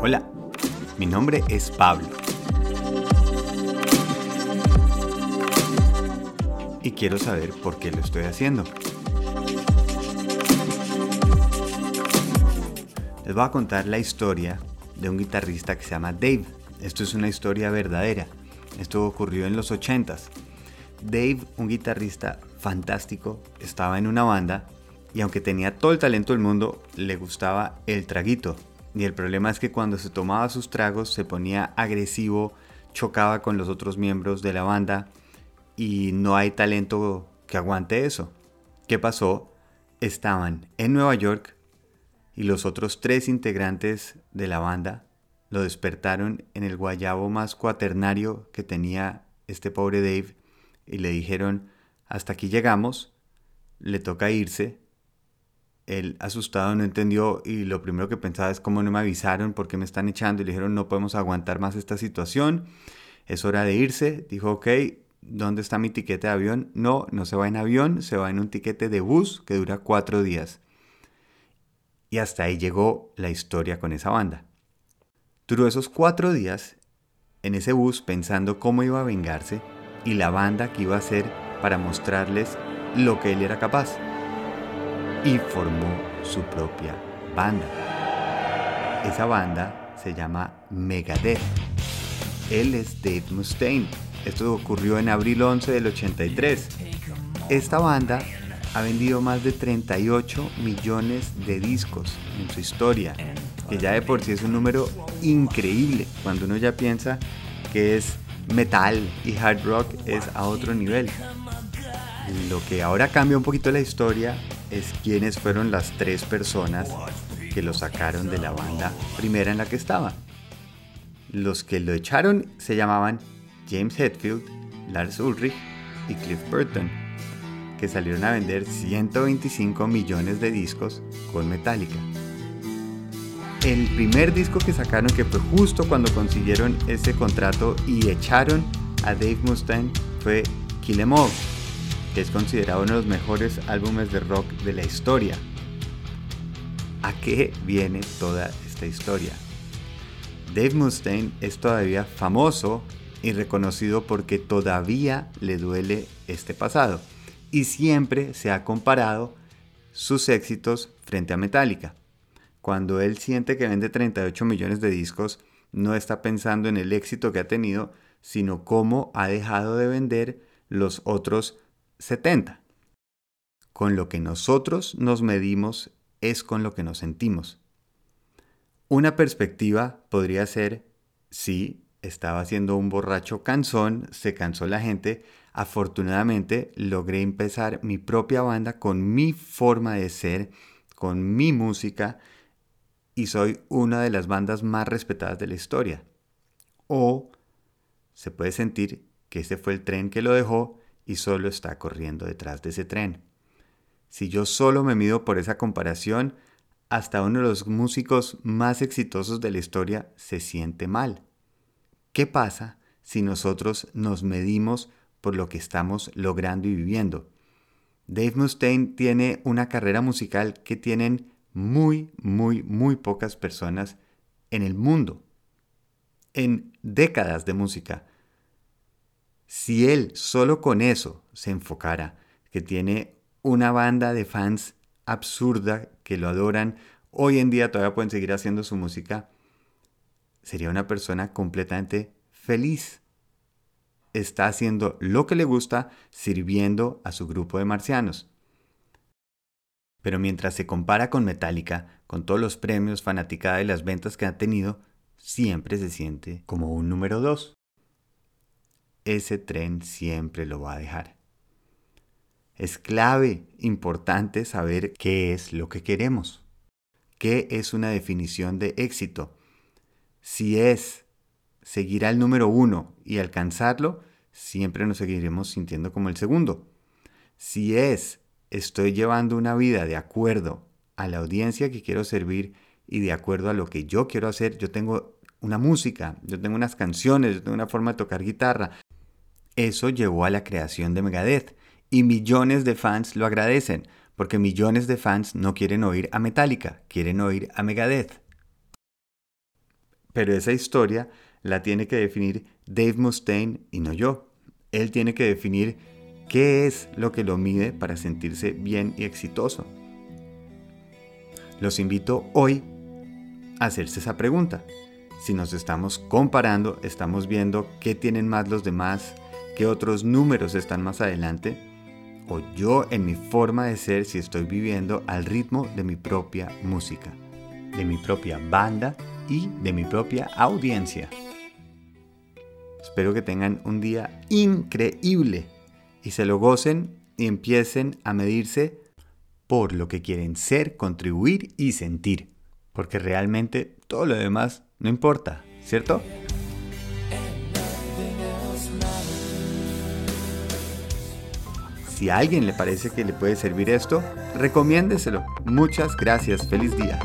Hola, mi nombre es Pablo. Y quiero saber por qué lo estoy haciendo. Les voy a contar la historia de un guitarrista que se llama Dave. Esto es una historia verdadera. Esto ocurrió en los 80s. Dave, un guitarrista fantástico, estaba en una banda y aunque tenía todo el talento del mundo, le gustaba el traguito. Y el problema es que cuando se tomaba sus tragos se ponía agresivo, chocaba con los otros miembros de la banda y no hay talento que aguante eso. ¿Qué pasó? Estaban en Nueva York y los otros tres integrantes de la banda lo despertaron en el guayabo más cuaternario que tenía este pobre Dave y le dijeron, hasta aquí llegamos, le toca irse él asustado no entendió y lo primero que pensaba es cómo no me avisaron, por qué me están echando y le dijeron no podemos aguantar más esta situación, es hora de irse. Dijo, ok, ¿dónde está mi tiquete de avión? No, no se va en avión, se va en un tiquete de bus que dura cuatro días. Y hasta ahí llegó la historia con esa banda. Duró esos cuatro días en ese bus pensando cómo iba a vengarse y la banda que iba a hacer para mostrarles lo que él era capaz y formó su propia banda. Esa banda se llama Megadeth. Él es Dave Mustaine. Esto ocurrió en abril 11 del 83. Esta banda ha vendido más de 38 millones de discos en su historia, que ya de por sí es un número increíble cuando uno ya piensa que es metal y hard rock es a otro nivel. Lo que ahora cambia un poquito la historia es quiénes fueron las tres personas que lo sacaron de la banda primera en la que estaba. Los que lo echaron se llamaban James Hetfield, Lars Ulrich y Cliff Burton, que salieron a vender 125 millones de discos con Metallica. El primer disco que sacaron, que fue justo cuando consiguieron ese contrato y echaron a Dave Mustaine, fue Kill Em All es considerado uno de los mejores álbumes de rock de la historia. ¿A qué viene toda esta historia? Dave Mustaine es todavía famoso y reconocido porque todavía le duele este pasado y siempre se ha comparado sus éxitos frente a Metallica. Cuando él siente que vende 38 millones de discos, no está pensando en el éxito que ha tenido, sino cómo ha dejado de vender los otros 70. Con lo que nosotros nos medimos es con lo que nos sentimos. Una perspectiva podría ser, sí, estaba siendo un borracho cansón, se cansó la gente, afortunadamente logré empezar mi propia banda con mi forma de ser, con mi música, y soy una de las bandas más respetadas de la historia. O se puede sentir que ese fue el tren que lo dejó y solo está corriendo detrás de ese tren. Si yo solo me mido por esa comparación, hasta uno de los músicos más exitosos de la historia se siente mal. ¿Qué pasa si nosotros nos medimos por lo que estamos logrando y viviendo? Dave Mustaine tiene una carrera musical que tienen muy, muy, muy pocas personas en el mundo. En décadas de música, si él solo con eso se enfocara, que tiene una banda de fans absurda que lo adoran, hoy en día todavía pueden seguir haciendo su música, sería una persona completamente feliz. Está haciendo lo que le gusta, sirviendo a su grupo de marcianos. Pero mientras se compara con Metallica, con todos los premios, fanaticada y las ventas que ha tenido, siempre se siente como un número dos ese tren siempre lo va a dejar. Es clave, importante saber qué es lo que queremos. ¿Qué es una definición de éxito? Si es seguir al número uno y alcanzarlo, siempre nos seguiremos sintiendo como el segundo. Si es estoy llevando una vida de acuerdo a la audiencia que quiero servir y de acuerdo a lo que yo quiero hacer, yo tengo una música, yo tengo unas canciones, yo tengo una forma de tocar guitarra, eso llevó a la creación de Megadeth y millones de fans lo agradecen, porque millones de fans no quieren oír a Metallica, quieren oír a Megadeth. Pero esa historia la tiene que definir Dave Mustaine y no yo. Él tiene que definir qué es lo que lo mide para sentirse bien y exitoso. Los invito hoy a hacerse esa pregunta. Si nos estamos comparando, estamos viendo qué tienen más los demás, qué otros números están más adelante, o yo en mi forma de ser si estoy viviendo al ritmo de mi propia música, de mi propia banda y de mi propia audiencia. Espero que tengan un día increíble y se lo gocen y empiecen a medirse por lo que quieren ser, contribuir y sentir. Porque realmente todo lo demás no importa, ¿cierto? Si a alguien le parece que le puede servir esto, recomiéndeselo. Muchas gracias. Feliz día.